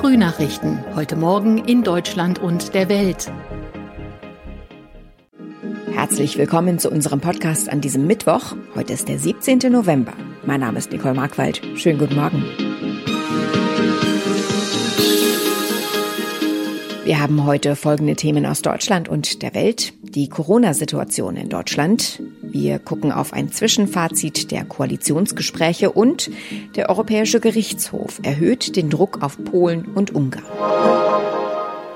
Frühnachrichten. Heute Morgen in Deutschland und der Welt. Herzlich willkommen zu unserem Podcast an diesem Mittwoch. Heute ist der 17. November. Mein Name ist Nicole Markwald. Schönen guten Morgen. Wir haben heute folgende Themen aus Deutschland und der Welt. Die Corona-Situation in Deutschland. Wir gucken auf ein Zwischenfazit der Koalitionsgespräche und der Europäische Gerichtshof erhöht den Druck auf Polen und Ungarn.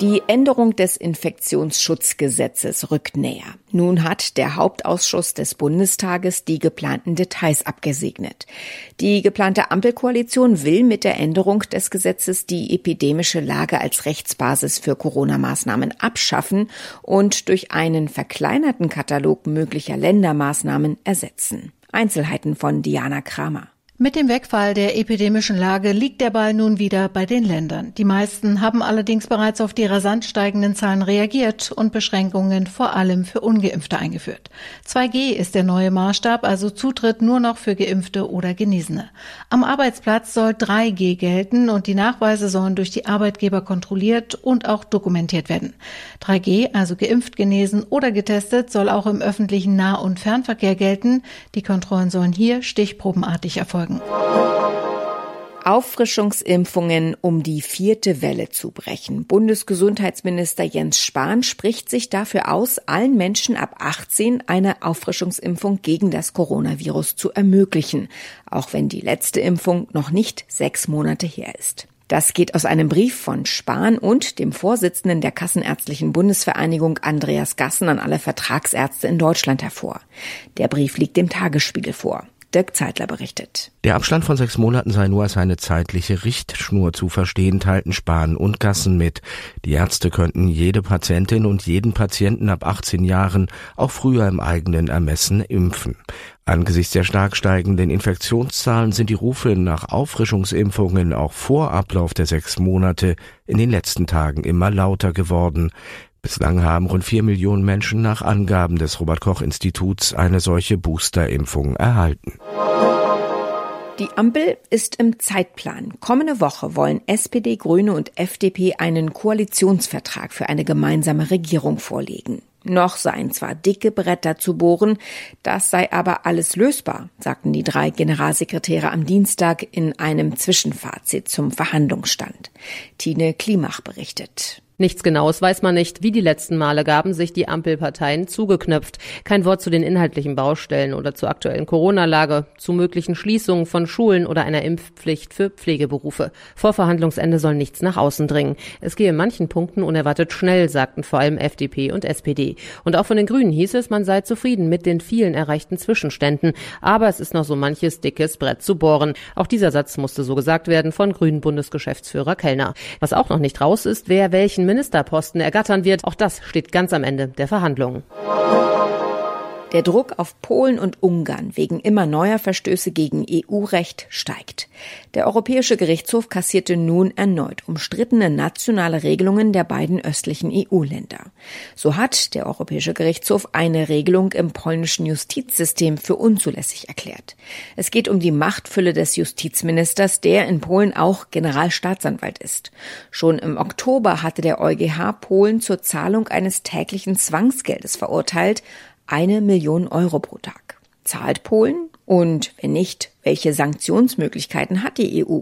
Die Änderung des Infektionsschutzgesetzes rückt näher. Nun hat der Hauptausschuss des Bundestages die geplanten Details abgesegnet. Die geplante Ampelkoalition will mit der Änderung des Gesetzes die epidemische Lage als Rechtsbasis für Corona-Maßnahmen abschaffen und durch einen verkleinerten Katalog möglicher Ländermaßnahmen ersetzen. Einzelheiten von Diana Kramer. Mit dem Wegfall der epidemischen Lage liegt der Ball nun wieder bei den Ländern. Die meisten haben allerdings bereits auf die rasant steigenden Zahlen reagiert und Beschränkungen vor allem für ungeimpfte eingeführt. 2G ist der neue Maßstab, also Zutritt nur noch für geimpfte oder Genesene. Am Arbeitsplatz soll 3G gelten und die Nachweise sollen durch die Arbeitgeber kontrolliert und auch dokumentiert werden. 3G, also geimpft, genesen oder getestet, soll auch im öffentlichen Nah- und Fernverkehr gelten. Die Kontrollen sollen hier stichprobenartig erfolgen folgen. Auffrischungsimpfungen, um die vierte Welle zu brechen. Bundesgesundheitsminister Jens Spahn spricht sich dafür aus, allen Menschen ab 18 eine Auffrischungsimpfung gegen das Coronavirus zu ermöglichen, auch wenn die letzte Impfung noch nicht sechs Monate her ist. Das geht aus einem Brief von Spahn und dem Vorsitzenden der Kassenärztlichen Bundesvereinigung Andreas Gassen an alle Vertragsärzte in Deutschland hervor. Der Brief liegt dem Tagesspiegel vor. Dirk Zeitler berichtet. Der Abstand von sechs Monaten sei nur als eine zeitliche Richtschnur zu verstehen, teilten Spahn und Gassen mit. Die Ärzte könnten jede Patientin und jeden Patienten ab 18 Jahren auch früher im eigenen Ermessen impfen. Angesichts der stark steigenden Infektionszahlen sind die Rufe nach Auffrischungsimpfungen auch vor Ablauf der sechs Monate in den letzten Tagen immer lauter geworden. Bislang haben rund vier Millionen Menschen nach Angaben des Robert Koch Instituts eine solche Boosterimpfung erhalten. Die Ampel ist im Zeitplan. Kommende Woche wollen SPD, Grüne und FDP einen Koalitionsvertrag für eine gemeinsame Regierung vorlegen. Noch seien zwar dicke Bretter zu bohren, das sei aber alles lösbar, sagten die drei Generalsekretäre am Dienstag in einem Zwischenfazit zum Verhandlungsstand. Tine Klimach berichtet. Nichts Genaues weiß man nicht. Wie die letzten Male gaben sich die Ampelparteien zugeknöpft. Kein Wort zu den inhaltlichen Baustellen oder zur aktuellen Corona-Lage, zu möglichen Schließungen von Schulen oder einer Impfpflicht für Pflegeberufe. Vor Verhandlungsende soll nichts nach außen dringen. Es gehe in manchen Punkten unerwartet schnell, sagten vor allem FDP und SPD. Und auch von den Grünen hieß es, man sei zufrieden mit den vielen erreichten Zwischenständen. Aber es ist noch so manches dickes Brett zu bohren. Auch dieser Satz musste so gesagt werden von Grünen Bundesgeschäftsführer Kellner. Was auch noch nicht raus ist, wer welchen Ministerposten ergattern wird. Auch das steht ganz am Ende der Verhandlungen. Der Druck auf Polen und Ungarn wegen immer neuer Verstöße gegen EU-Recht steigt. Der Europäische Gerichtshof kassierte nun erneut umstrittene nationale Regelungen der beiden östlichen EU-Länder. So hat der Europäische Gerichtshof eine Regelung im polnischen Justizsystem für unzulässig erklärt. Es geht um die Machtfülle des Justizministers, der in Polen auch Generalstaatsanwalt ist. Schon im Oktober hatte der EuGH Polen zur Zahlung eines täglichen Zwangsgeldes verurteilt, eine Million Euro pro Tag. Zahlt Polen? Und wenn nicht, welche Sanktionsmöglichkeiten hat die EU?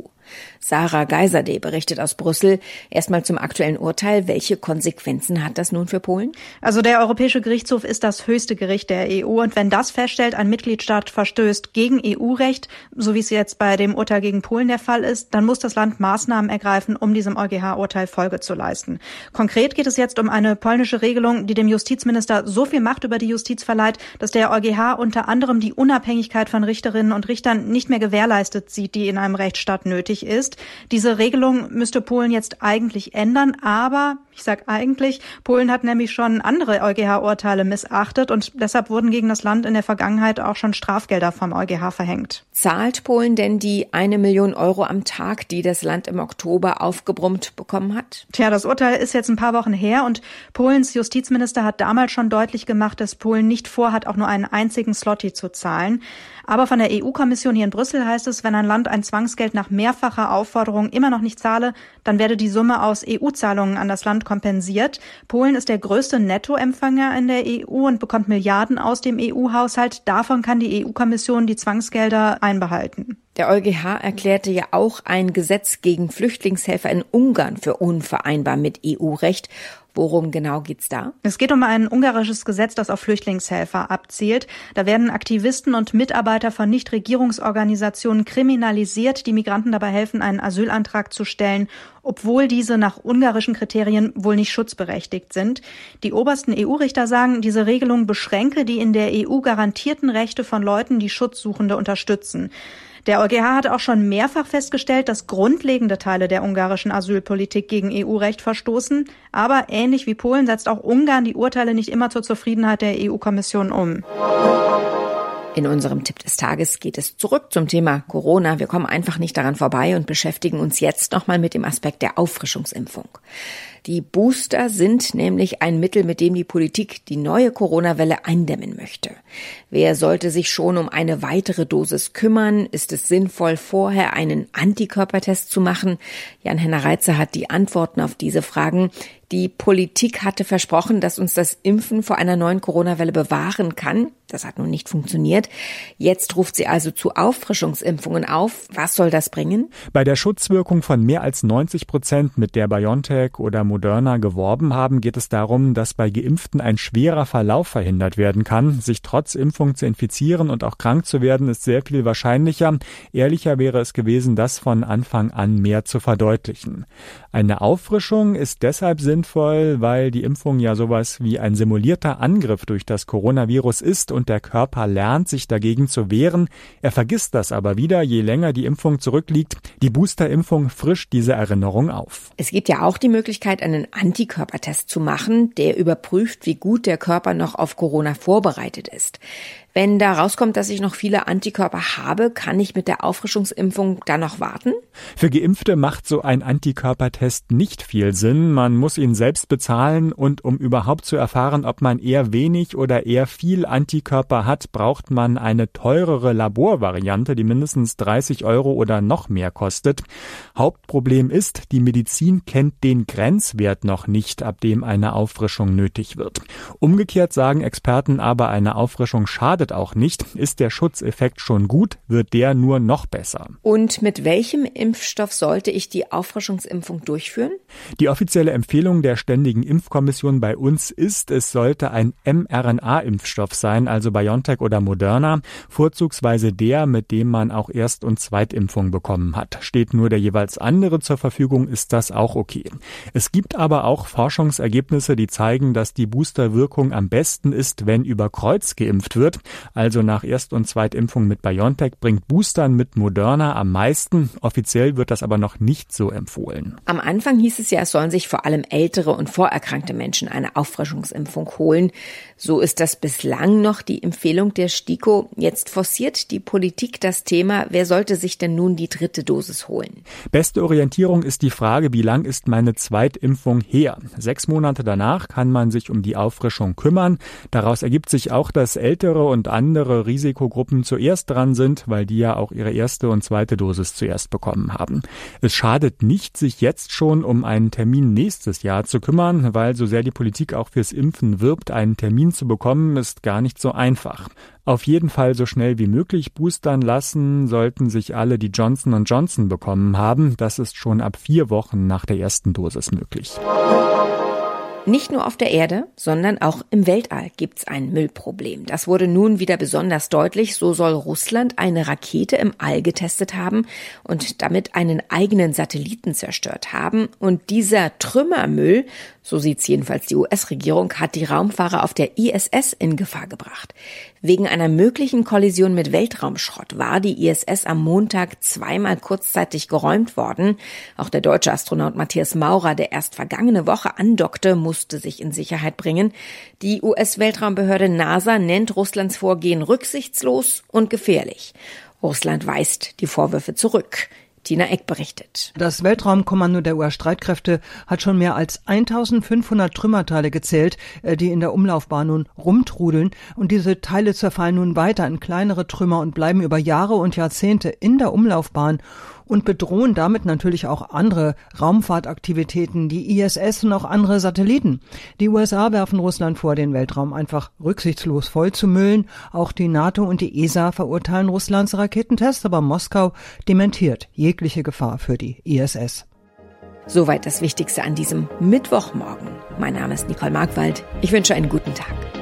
Sarah Geiserde berichtet aus Brüssel. Erstmal zum aktuellen Urteil. Welche Konsequenzen hat das nun für Polen? Also der Europäische Gerichtshof ist das höchste Gericht der EU und wenn das feststellt, ein Mitgliedstaat verstößt gegen EU-Recht, so wie es jetzt bei dem Urteil gegen Polen der Fall ist, dann muss das Land Maßnahmen ergreifen, um diesem EuGH-Urteil Folge zu leisten. Konkret geht es jetzt um eine polnische Regelung, die dem Justizminister so viel Macht über die Justiz verleiht, dass der EuGH unter anderem die Unabhängigkeit von Richterinnen und Richtern nicht mehr gewährleistet sieht, die in einem Rechtsstaat nötig ist ist. Diese Regelung müsste Polen jetzt eigentlich ändern, aber ich sage eigentlich, Polen hat nämlich schon andere EuGH-Urteile missachtet und deshalb wurden gegen das Land in der Vergangenheit auch schon Strafgelder vom EuGH verhängt. Zahlt Polen denn die eine Million Euro am Tag, die das Land im Oktober aufgebrummt bekommen hat? Tja, das Urteil ist jetzt ein paar Wochen her und Polens Justizminister hat damals schon deutlich gemacht, dass Polen nicht vorhat, auch nur einen einzigen Slotty zu zahlen. Aber von der EU-Kommission hier in Brüssel heißt es, wenn ein Land ein Zwangsgeld nach mehrfacher Aufforderung immer noch nicht zahle, dann werde die Summe aus EU-Zahlungen an das Land kompensiert. Polen ist der größte Nettoempfänger in der EU und bekommt Milliarden aus dem EU-Haushalt. Davon kann die EU-Kommission die Zwangsgelder einbehalten. Der EuGH erklärte ja auch ein Gesetz gegen Flüchtlingshelfer in Ungarn für unvereinbar mit EU-Recht. Worum genau geht's da? Es geht um ein ungarisches Gesetz, das auf Flüchtlingshelfer abzielt. Da werden Aktivisten und Mitarbeiter von Nichtregierungsorganisationen kriminalisiert, die Migranten dabei helfen, einen Asylantrag zu stellen, obwohl diese nach ungarischen Kriterien wohl nicht schutzberechtigt sind. Die obersten EU-Richter sagen, diese Regelung beschränke die in der EU garantierten Rechte von Leuten, die Schutzsuchende unterstützen. Der EuGH hat auch schon mehrfach festgestellt, dass grundlegende Teile der ungarischen Asylpolitik gegen EU-Recht verstoßen. Aber ähnlich wie Polen setzt auch Ungarn die Urteile nicht immer zur Zufriedenheit der EU-Kommission um. In unserem Tipp des Tages geht es zurück zum Thema Corona. Wir kommen einfach nicht daran vorbei und beschäftigen uns jetzt nochmal mit dem Aspekt der Auffrischungsimpfung. Die Booster sind nämlich ein Mittel, mit dem die Politik die neue Corona-Welle eindämmen möchte. Wer sollte sich schon um eine weitere Dosis kümmern? Ist es sinnvoll, vorher einen Antikörpertest zu machen? Jan-Henner Reitzer hat die Antworten auf diese Fragen. Die Politik hatte versprochen, dass uns das Impfen vor einer neuen Corona-Welle bewahren kann. Das hat nun nicht funktioniert. Jetzt ruft sie also zu Auffrischungsimpfungen auf. Was soll das bringen? Bei der Schutzwirkung von mehr als 90 Prozent, mit der BioNTech oder Moderna geworben haben, geht es darum, dass bei Geimpften ein schwerer Verlauf verhindert werden kann. Sich trotz Impfung zu infizieren und auch krank zu werden, ist sehr viel wahrscheinlicher. Ehrlicher wäre es gewesen, das von Anfang an mehr zu verdeutlichen. Eine Auffrischung ist deshalb sinnvoll, weil die Impfung ja sowas wie ein simulierter Angriff durch das Coronavirus ist und der Körper lernt, sich dagegen zu wehren. Er vergisst das aber wieder, je länger die Impfung zurückliegt. Die Boosterimpfung frischt diese Erinnerung auf. Es gibt ja auch die Möglichkeit, einen Antikörpertest zu machen, der überprüft, wie gut der Körper noch auf Corona vorbereitet ist. Wenn da rauskommt, dass ich noch viele Antikörper habe, kann ich mit der Auffrischungsimpfung dann noch warten? Für Geimpfte macht so ein Antikörpertest nicht viel Sinn. Man muss ihn selbst bezahlen und um überhaupt zu erfahren, ob man eher wenig oder eher viel Antikörper hat, braucht man eine teurere Laborvariante, die mindestens 30 Euro oder noch mehr kostet. Hauptproblem ist, die Medizin kennt den Grenzwert noch nicht, ab dem eine Auffrischung nötig wird. Umgekehrt sagen Experten aber, eine Auffrischung schadet schadet auch nicht. Ist der Schutzeffekt schon gut, wird der nur noch besser. Und mit welchem Impfstoff sollte ich die Auffrischungsimpfung durchführen? Die offizielle Empfehlung der Ständigen Impfkommission bei uns ist, es sollte ein mRNA-Impfstoff sein, also BioNTech oder Moderna, vorzugsweise der, mit dem man auch Erst- und Zweitimpfung bekommen hat. Steht nur der jeweils andere zur Verfügung, ist das auch okay. Es gibt aber auch Forschungsergebnisse, die zeigen, dass die Boosterwirkung am besten ist, wenn über Kreuz geimpft wird. Also nach Erst- und Zweitimpfung mit BioNTech bringt Boostern mit Moderna am meisten. Offiziell wird das aber noch nicht so empfohlen. Am Anfang hieß es ja, es sollen sich vor allem ältere und vorerkrankte Menschen eine Auffrischungsimpfung holen. So ist das bislang noch die Empfehlung der STIKO. Jetzt forciert die Politik das Thema, wer sollte sich denn nun die dritte Dosis holen? Beste Orientierung ist die Frage, wie lang ist meine Zweitimpfung her? Sechs Monate danach kann man sich um die Auffrischung kümmern. Daraus ergibt sich auch, dass ältere und andere Risikogruppen zuerst dran sind, weil die ja auch ihre erste und zweite Dosis zuerst bekommen haben. Es schadet nicht, sich jetzt schon um einen Termin nächstes Jahr zu kümmern, weil so sehr die Politik auch fürs Impfen wirbt, einen Termin zu bekommen, ist gar nicht so einfach. Auf jeden Fall so schnell wie möglich boostern lassen sollten sich alle, die Johnson Johnson bekommen haben. Das ist schon ab vier Wochen nach der ersten Dosis möglich. Nicht nur auf der Erde, sondern auch im Weltall gibt's ein Müllproblem. Das wurde nun wieder besonders deutlich. So soll Russland eine Rakete im All getestet haben und damit einen eigenen Satelliten zerstört haben. Und dieser Trümmermüll so sieht's jedenfalls die US-Regierung, hat die Raumfahrer auf der ISS in Gefahr gebracht. Wegen einer möglichen Kollision mit Weltraumschrott war die ISS am Montag zweimal kurzzeitig geräumt worden. Auch der deutsche Astronaut Matthias Maurer, der erst vergangene Woche andockte, musste sich in Sicherheit bringen. Die US-Weltraumbehörde NASA nennt Russlands Vorgehen rücksichtslos und gefährlich. Russland weist die Vorwürfe zurück. Tina Eck berichtet. Das Weltraumkommando der US-Streitkräfte hat schon mehr als 1500 Trümmerteile gezählt, äh, die in der Umlaufbahn nun rumtrudeln. Und diese Teile zerfallen nun weiter in kleinere Trümmer und bleiben über Jahre und Jahrzehnte in der Umlaufbahn und bedrohen damit natürlich auch andere Raumfahrtaktivitäten, die ISS und auch andere Satelliten. Die USA werfen Russland vor, den Weltraum einfach rücksichtslos vollzumüllen. Auch die NATO und die ESA verurteilen Russlands Raketentests, aber Moskau dementiert jegliche Gefahr für die ISS. Soweit das Wichtigste an diesem Mittwochmorgen. Mein Name ist Nicole Markwald. Ich wünsche einen guten Tag.